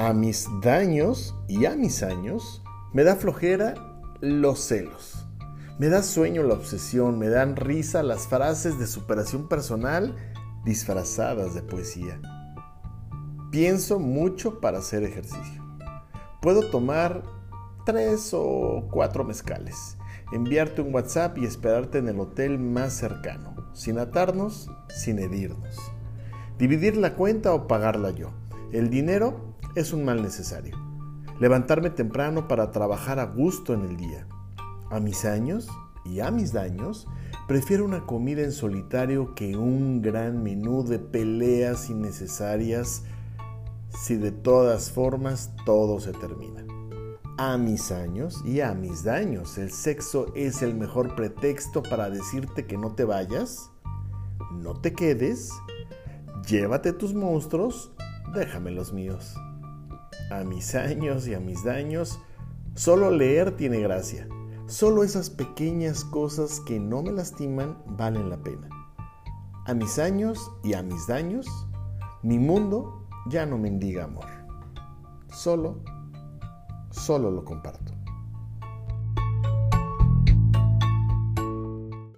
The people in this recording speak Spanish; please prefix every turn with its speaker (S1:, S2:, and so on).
S1: A mis daños y a mis años me da flojera los celos. Me da sueño la obsesión, me dan risa las frases de superación personal disfrazadas de poesía. Pienso mucho para hacer ejercicio. Puedo tomar tres o cuatro mezcales, enviarte un WhatsApp y esperarte en el hotel más cercano, sin atarnos, sin herirnos. Dividir la cuenta o pagarla yo. El dinero es un mal necesario. Levantarme temprano para trabajar a gusto en el día. A mis años y a mis daños, prefiero una comida en solitario que un gran menú de peleas innecesarias si de todas formas todo se termina. A mis años y a mis daños, el sexo es el mejor pretexto para decirte que no te vayas, no te quedes, llévate tus monstruos, déjame los míos. A mis años y a mis daños, solo leer tiene gracia. Solo esas pequeñas cosas que no me lastiman valen la pena. A mis años y a mis daños, mi mundo ya no mendiga amor. Solo, solo lo comparto.